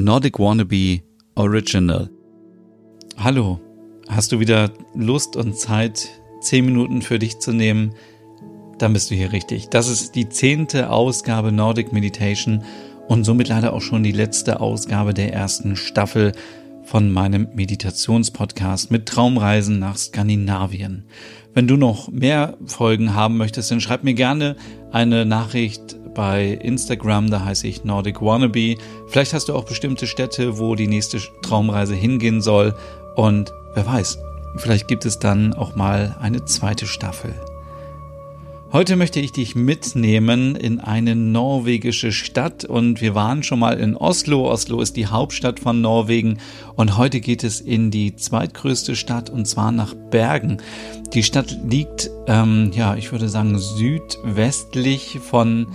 Nordic Wannabe Original. Hallo, hast du wieder Lust und Zeit, zehn Minuten für dich zu nehmen? Dann bist du hier richtig. Das ist die zehnte Ausgabe Nordic Meditation und somit leider auch schon die letzte Ausgabe der ersten Staffel von meinem Meditationspodcast mit Traumreisen nach Skandinavien. Wenn du noch mehr Folgen haben möchtest, dann schreib mir gerne eine Nachricht bei Instagram, da heiße ich Nordic Wannabe. Vielleicht hast du auch bestimmte Städte, wo die nächste Traumreise hingehen soll. Und wer weiß, vielleicht gibt es dann auch mal eine zweite Staffel. Heute möchte ich dich mitnehmen in eine norwegische Stadt und wir waren schon mal in Oslo. Oslo ist die Hauptstadt von Norwegen und heute geht es in die zweitgrößte Stadt und zwar nach Bergen. Die Stadt liegt, ähm, ja, ich würde sagen südwestlich von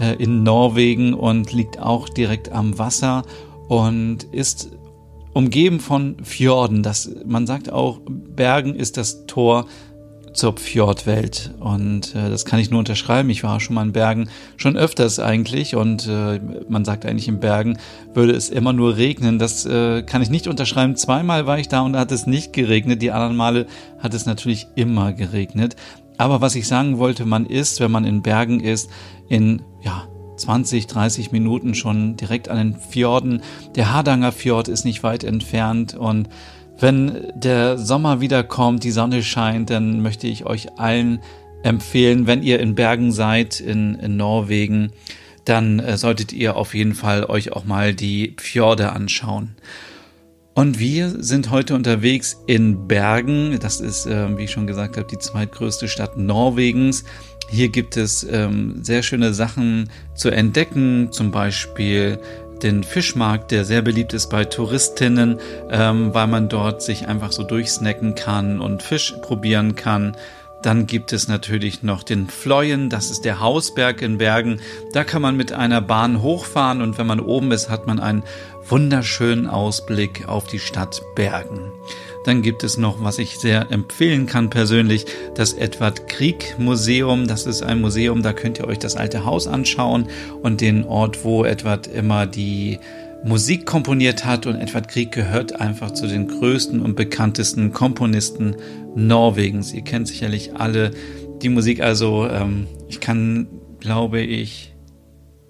äh, in Norwegen und liegt auch direkt am Wasser und ist umgeben von Fjorden. Das, man sagt auch, Bergen ist das Tor zur Fjordwelt und äh, das kann ich nur unterschreiben. Ich war schon mal in Bergen, schon öfters eigentlich und äh, man sagt eigentlich in Bergen würde es immer nur regnen. Das äh, kann ich nicht unterschreiben. Zweimal war ich da und da hat es nicht geregnet. Die anderen Male hat es natürlich immer geregnet. Aber was ich sagen wollte, man ist, wenn man in Bergen ist, in ja, 20, 30 Minuten schon direkt an den Fjorden. Der Hardanger Fjord ist nicht weit entfernt und wenn der Sommer wieder kommt, die Sonne scheint, dann möchte ich euch allen empfehlen, wenn ihr in Bergen seid, in, in Norwegen, dann äh, solltet ihr auf jeden Fall euch auch mal die Fjorde anschauen. Und wir sind heute unterwegs in Bergen. Das ist, äh, wie ich schon gesagt habe, die zweitgrößte Stadt Norwegens. Hier gibt es ähm, sehr schöne Sachen zu entdecken, zum Beispiel den Fischmarkt, der sehr beliebt ist bei Touristinnen, ähm, weil man dort sich einfach so durchsnacken kann und Fisch probieren kann. Dann gibt es natürlich noch den Fleuyen, das ist der Hausberg in Bergen. Da kann man mit einer Bahn hochfahren und wenn man oben ist, hat man einen wunderschönen Ausblick auf die Stadt Bergen. Dann gibt es noch, was ich sehr empfehlen kann persönlich, das Edward Krieg Museum. Das ist ein Museum, da könnt ihr euch das alte Haus anschauen und den Ort, wo Edward immer die Musik komponiert hat und Edward Krieg gehört einfach zu den größten und bekanntesten Komponisten Norwegens. Ihr kennt sicherlich alle die Musik, also ähm, ich kann, glaube ich,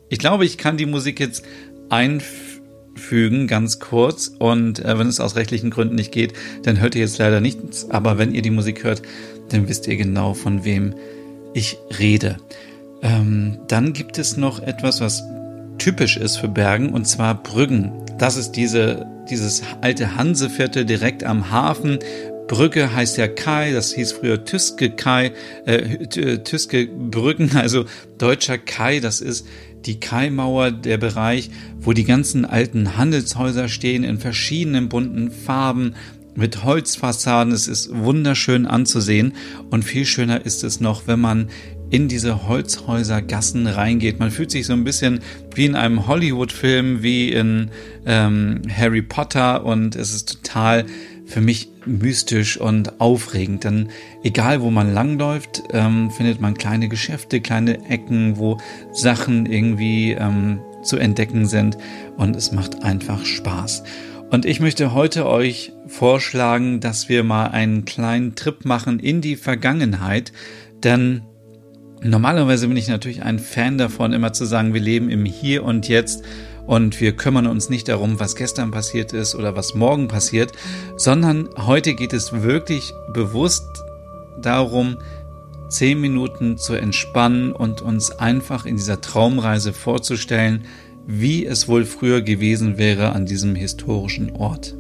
ich glaube, ich kann die Musik jetzt einfügen, ganz kurz. Und äh, wenn es aus rechtlichen Gründen nicht geht, dann hört ihr jetzt leider nichts. Aber wenn ihr die Musik hört, dann wisst ihr genau, von wem ich rede. Ähm, dann gibt es noch etwas, was typisch ist für Bergen, und zwar Brüggen. Das ist diese, dieses alte Hanseviertel direkt am Hafen. Brücke heißt ja Kai, das hieß früher Tüske Kai, äh, Tüske Brücken, also deutscher Kai, das ist die Kaimauer, der Bereich, wo die ganzen alten Handelshäuser stehen in verschiedenen bunten Farben mit Holzfassaden. Es ist wunderschön anzusehen und viel schöner ist es noch, wenn man in diese Holzhäusergassen reingeht. Man fühlt sich so ein bisschen wie in einem Hollywood-Film, wie in ähm, Harry Potter und es ist total für mich mystisch und aufregend. Denn egal, wo man langläuft, ähm, findet man kleine Geschäfte, kleine Ecken, wo Sachen irgendwie ähm, zu entdecken sind. Und es macht einfach Spaß. Und ich möchte heute euch vorschlagen, dass wir mal einen kleinen Trip machen in die Vergangenheit. Denn normalerweise bin ich natürlich ein Fan davon, immer zu sagen, wir leben im Hier und Jetzt und wir kümmern uns nicht darum, was gestern passiert ist oder was morgen passiert, sondern heute geht es wirklich bewusst darum, zehn Minuten zu entspannen und uns einfach in dieser Traumreise vorzustellen, wie es wohl früher gewesen wäre an diesem historischen Ort.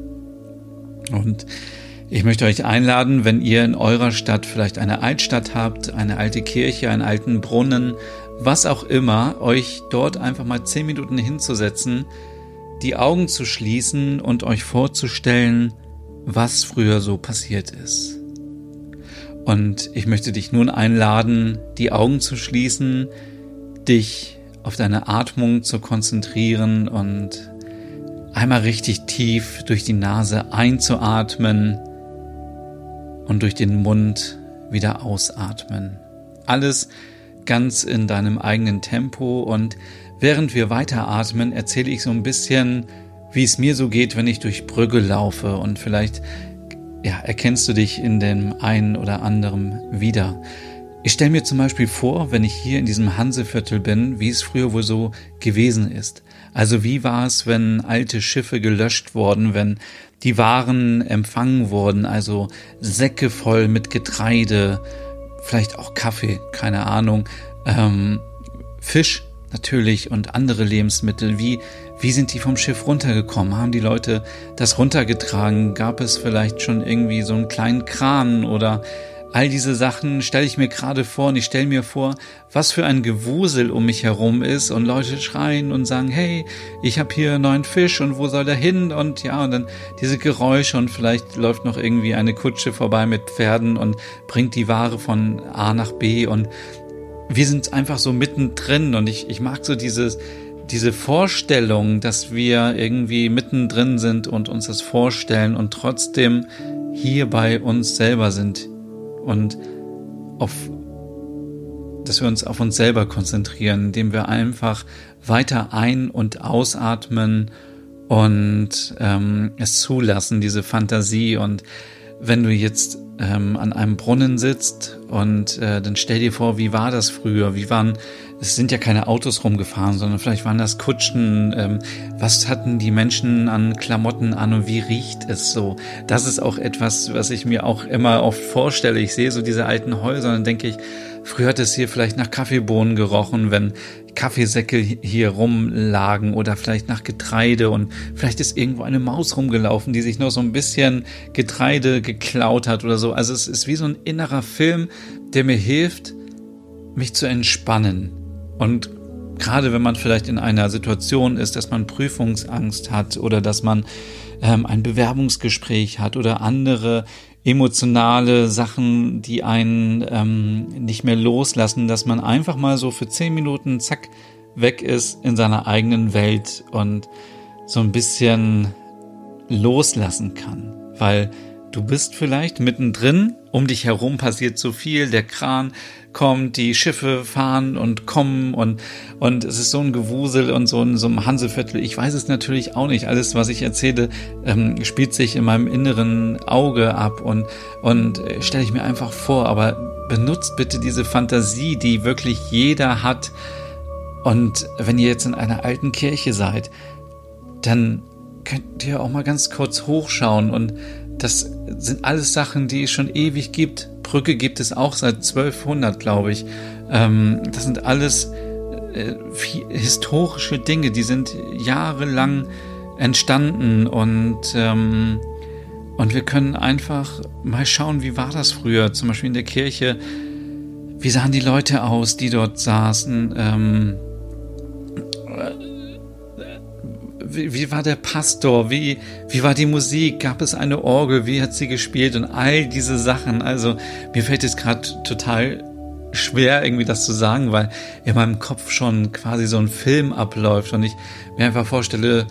Und ich möchte euch einladen, wenn ihr in eurer Stadt vielleicht eine Altstadt habt, eine alte Kirche, einen alten Brunnen, was auch immer, euch dort einfach mal zehn Minuten hinzusetzen, die Augen zu schließen und euch vorzustellen, was früher so passiert ist. Und ich möchte dich nun einladen, die Augen zu schließen, dich auf deine Atmung zu konzentrieren und einmal richtig tief durch die Nase einzuatmen und durch den Mund wieder ausatmen. Alles ganz in deinem eigenen Tempo und während wir weiteratmen, erzähle ich so ein bisschen wie es mir so geht, wenn ich durch Brügge laufe und vielleicht ja, erkennst du dich in dem einen oder anderen wieder. Ich stelle mir zum Beispiel vor, wenn ich hier in diesem Hanseviertel bin, wie es früher wohl so gewesen ist. Also wie war es, wenn alte Schiffe gelöscht wurden, wenn die Waren empfangen wurden, also Säcke voll mit Getreide, vielleicht auch Kaffee, keine Ahnung, ähm, Fisch natürlich und andere Lebensmittel. Wie, wie sind die vom Schiff runtergekommen? Haben die Leute das runtergetragen? Gab es vielleicht schon irgendwie so einen kleinen Kran oder All diese Sachen stelle ich mir gerade vor und ich stelle mir vor, was für ein Gewusel um mich herum ist. Und Leute schreien und sagen, hey, ich habe hier neuen Fisch und wo soll der hin? Und ja, und dann diese Geräusche und vielleicht läuft noch irgendwie eine Kutsche vorbei mit Pferden und bringt die Ware von A nach B. Und wir sind einfach so mittendrin. Und ich, ich mag so dieses, diese Vorstellung, dass wir irgendwie mittendrin sind und uns das vorstellen und trotzdem hier bei uns selber sind und auf, dass wir uns auf uns selber konzentrieren, indem wir einfach weiter ein- und ausatmen und ähm, es zulassen, diese Fantasie. Und wenn du jetzt ähm, an einem Brunnen sitzt und äh, dann stell dir vor, wie war das früher? Wie waren, es sind ja keine Autos rumgefahren, sondern vielleicht waren das Kutschen. Ähm, was hatten die Menschen an Klamotten an und wie riecht es so? Das ist auch etwas, was ich mir auch immer oft vorstelle. Ich sehe so diese alten Häuser und denke ich, früher hat es hier vielleicht nach Kaffeebohnen gerochen, wenn Kaffeesäcke hier rumlagen oder vielleicht nach Getreide und vielleicht ist irgendwo eine Maus rumgelaufen, die sich noch so ein bisschen Getreide geklaut hat oder so. Also es ist wie so ein innerer Film, der mir hilft, mich zu entspannen. Und gerade wenn man vielleicht in einer Situation ist, dass man Prüfungsangst hat oder dass man ähm, ein Bewerbungsgespräch hat oder andere emotionale Sachen, die einen ähm, nicht mehr loslassen, dass man einfach mal so für zehn Minuten zack weg ist in seiner eigenen Welt und so ein bisschen loslassen kann, weil du bist vielleicht mittendrin, um dich herum passiert so viel, der Kran kommt, die Schiffe fahren und kommen und, und es ist so ein Gewusel und so ein, so ein Hanseviertel. Ich weiß es natürlich auch nicht. Alles, was ich erzähle, ähm, spielt sich in meinem inneren Auge ab und, und äh, stelle ich mir einfach vor. Aber benutzt bitte diese Fantasie, die wirklich jeder hat. Und wenn ihr jetzt in einer alten Kirche seid, dann könnt ihr auch mal ganz kurz hochschauen und das sind alles Sachen, die es schon ewig gibt. Brücke gibt es auch seit 1200, glaube ich. Ähm, das sind alles äh, historische Dinge, die sind jahrelang entstanden und ähm, und wir können einfach mal schauen, wie war das früher, zum Beispiel in der Kirche. Wie sahen die Leute aus, die dort saßen? Ähm, wie, wie war der Pastor, wie, wie war die Musik, gab es eine Orgel, wie hat sie gespielt? Und all diese Sachen. Also mir fällt es gerade total schwer, irgendwie das zu sagen, weil in meinem Kopf schon quasi so ein Film abläuft. Und ich mir einfach vorstelle,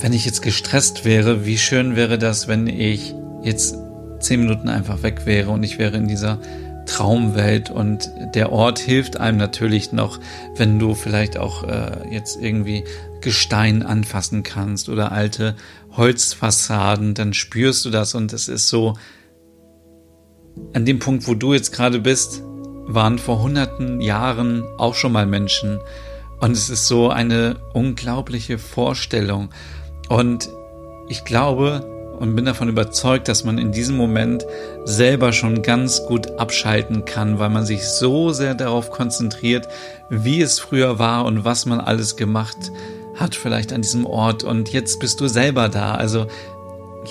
wenn ich jetzt gestresst wäre, wie schön wäre das, wenn ich jetzt zehn Minuten einfach weg wäre und ich wäre in dieser Traumwelt. Und der Ort hilft einem natürlich noch, wenn du vielleicht auch äh, jetzt irgendwie Gestein anfassen kannst oder alte Holzfassaden, dann spürst du das und es ist so, an dem Punkt, wo du jetzt gerade bist, waren vor hunderten Jahren auch schon mal Menschen und es ist so eine unglaubliche Vorstellung. Und ich glaube und bin davon überzeugt, dass man in diesem Moment selber schon ganz gut abschalten kann, weil man sich so sehr darauf konzentriert, wie es früher war und was man alles gemacht hat hat vielleicht an diesem Ort und jetzt bist du selber da. Also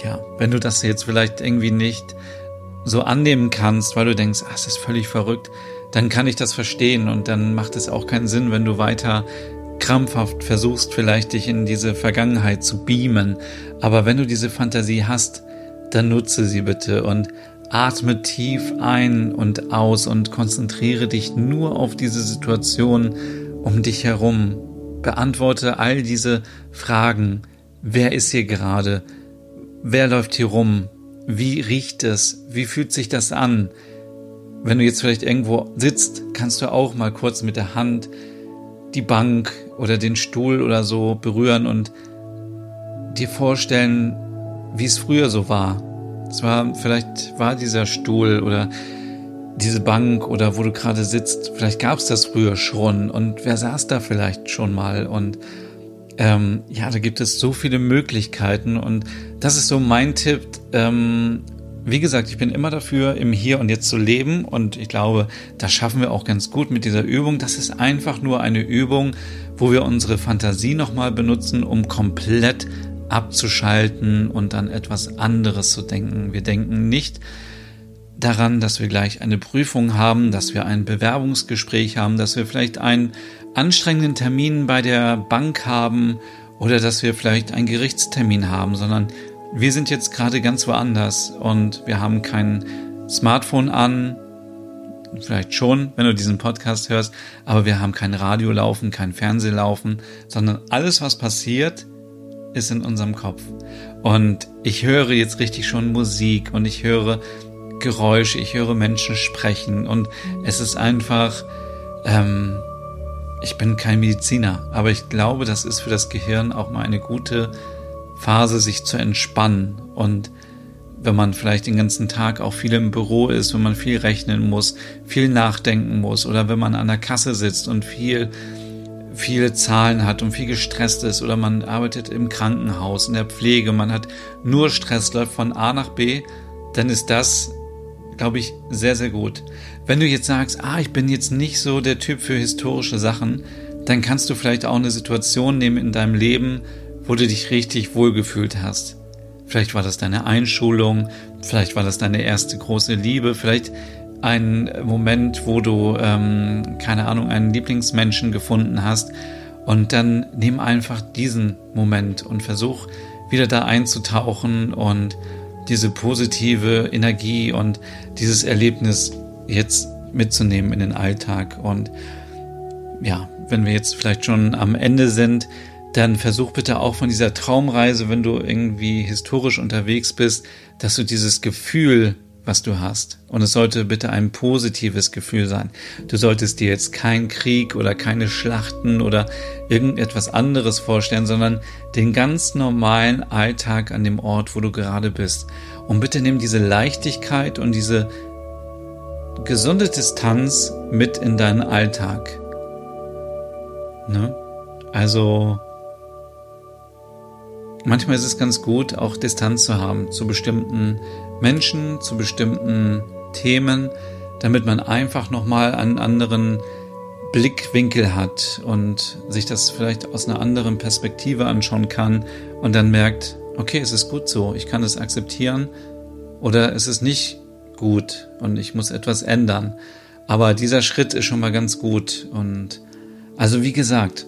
ja, wenn du das jetzt vielleicht irgendwie nicht so annehmen kannst, weil du denkst, ah, es ist völlig verrückt, dann kann ich das verstehen und dann macht es auch keinen Sinn, wenn du weiter krampfhaft versuchst, vielleicht dich in diese Vergangenheit zu beamen. Aber wenn du diese Fantasie hast, dann nutze sie bitte und atme tief ein und aus und konzentriere dich nur auf diese Situation um dich herum beantworte all diese Fragen. Wer ist hier gerade? Wer läuft hier rum? Wie riecht es? Wie fühlt sich das an? Wenn du jetzt vielleicht irgendwo sitzt, kannst du auch mal kurz mit der Hand die Bank oder den Stuhl oder so berühren und dir vorstellen, wie es früher so war. Es war, vielleicht war dieser Stuhl oder diese Bank oder wo du gerade sitzt, vielleicht gab es das früher schon und wer saß da vielleicht schon mal und ähm, ja, da gibt es so viele Möglichkeiten und das ist so mein Tipp. Ähm, wie gesagt, ich bin immer dafür, im Hier und Jetzt zu leben und ich glaube, das schaffen wir auch ganz gut mit dieser Übung. Das ist einfach nur eine Übung, wo wir unsere Fantasie nochmal benutzen, um komplett abzuschalten und an etwas anderes zu denken. Wir denken nicht daran, dass wir gleich eine Prüfung haben, dass wir ein Bewerbungsgespräch haben, dass wir vielleicht einen anstrengenden Termin bei der Bank haben oder dass wir vielleicht einen Gerichtstermin haben, sondern wir sind jetzt gerade ganz woanders und wir haben kein Smartphone an, vielleicht schon, wenn du diesen Podcast hörst, aber wir haben kein Radio laufen, kein Fernseh laufen, sondern alles, was passiert, ist in unserem Kopf. Und ich höre jetzt richtig schon Musik und ich höre Geräusche, ich höre Menschen sprechen und es ist einfach, ähm, ich bin kein Mediziner, aber ich glaube, das ist für das Gehirn auch mal eine gute Phase, sich zu entspannen. Und wenn man vielleicht den ganzen Tag auch viel im Büro ist, wenn man viel rechnen muss, viel nachdenken muss oder wenn man an der Kasse sitzt und viel viele Zahlen hat und viel gestresst ist oder man arbeitet im Krankenhaus, in der Pflege, man hat nur Stress, läuft von A nach B, dann ist das, glaube ich, sehr, sehr gut. Wenn du jetzt sagst, ah, ich bin jetzt nicht so der Typ für historische Sachen, dann kannst du vielleicht auch eine Situation nehmen in deinem Leben, wo du dich richtig wohlgefühlt hast. Vielleicht war das deine Einschulung, vielleicht war das deine erste große Liebe, vielleicht ein Moment, wo du, ähm, keine Ahnung, einen Lieblingsmenschen gefunden hast. Und dann nimm einfach diesen Moment und versuch wieder da einzutauchen und diese positive Energie und dieses Erlebnis jetzt mitzunehmen in den Alltag. Und ja, wenn wir jetzt vielleicht schon am Ende sind, dann versuch bitte auch von dieser Traumreise, wenn du irgendwie historisch unterwegs bist, dass du dieses Gefühl was du hast. Und es sollte bitte ein positives Gefühl sein. Du solltest dir jetzt keinen Krieg oder keine Schlachten oder irgendetwas anderes vorstellen, sondern den ganz normalen Alltag an dem Ort, wo du gerade bist. Und bitte nimm diese Leichtigkeit und diese gesunde Distanz mit in deinen Alltag. Ne? Also manchmal ist es ganz gut, auch Distanz zu haben zu bestimmten Menschen, zu bestimmten Themen, damit man einfach nochmal einen anderen Blickwinkel hat und sich das vielleicht aus einer anderen Perspektive anschauen kann und dann merkt, okay, es ist gut so, ich kann es akzeptieren oder es ist nicht gut und ich muss etwas ändern. Aber dieser Schritt ist schon mal ganz gut und also wie gesagt,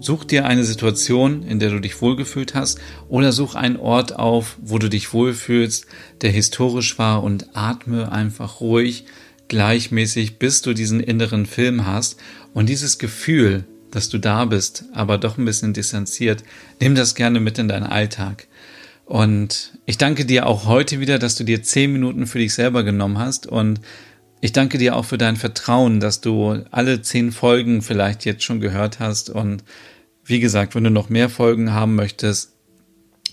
Such dir eine Situation, in der du dich wohlgefühlt hast, oder such einen Ort auf, wo du dich wohlfühlst, der historisch war und atme einfach ruhig, gleichmäßig, bis du diesen inneren Film hast. Und dieses Gefühl, dass du da bist, aber doch ein bisschen distanziert, nimm das gerne mit in deinen Alltag. Und ich danke dir auch heute wieder, dass du dir zehn Minuten für dich selber genommen hast und ich danke dir auch für dein Vertrauen, dass du alle zehn Folgen vielleicht jetzt schon gehört hast. Und wie gesagt, wenn du noch mehr Folgen haben möchtest,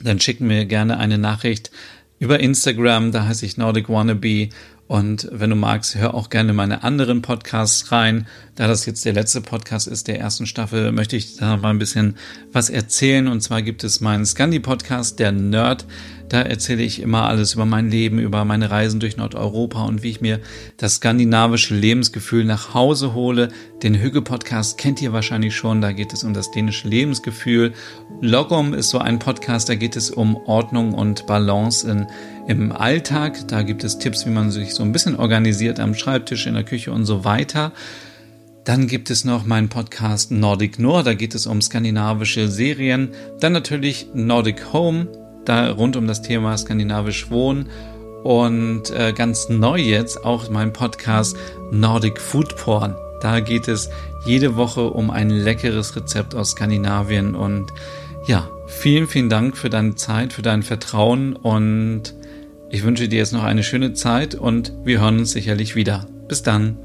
dann schick mir gerne eine Nachricht über Instagram, da heiße ich Nordic Wannabe und wenn du magst, hör auch gerne meine anderen Podcasts rein. Da das jetzt der letzte Podcast ist der ersten Staffel, möchte ich da mal ein bisschen was erzählen. Und zwar gibt es meinen Scandi-Podcast, der Nerd. Da erzähle ich immer alles über mein Leben, über meine Reisen durch Nordeuropa und wie ich mir das skandinavische Lebensgefühl nach Hause hole. Den Hügge-Podcast kennt ihr wahrscheinlich schon. Da geht es um das dänische Lebensgefühl. Logom ist so ein Podcast, da geht es um Ordnung und Balance in, im Alltag. Da gibt es Tipps, wie man sich so ein bisschen organisiert am Schreibtisch, in der Küche und so weiter. Dann gibt es noch meinen Podcast Nordic Noir, da geht es um skandinavische Serien. Dann natürlich Nordic Home, da rund um das Thema skandinavisch Wohnen. Und äh, ganz neu jetzt auch mein Podcast Nordic Food Porn. Da geht es jede Woche um ein leckeres Rezept aus Skandinavien. Und ja, vielen, vielen Dank für deine Zeit, für dein Vertrauen. Und ich wünsche dir jetzt noch eine schöne Zeit und wir hören uns sicherlich wieder. Bis dann.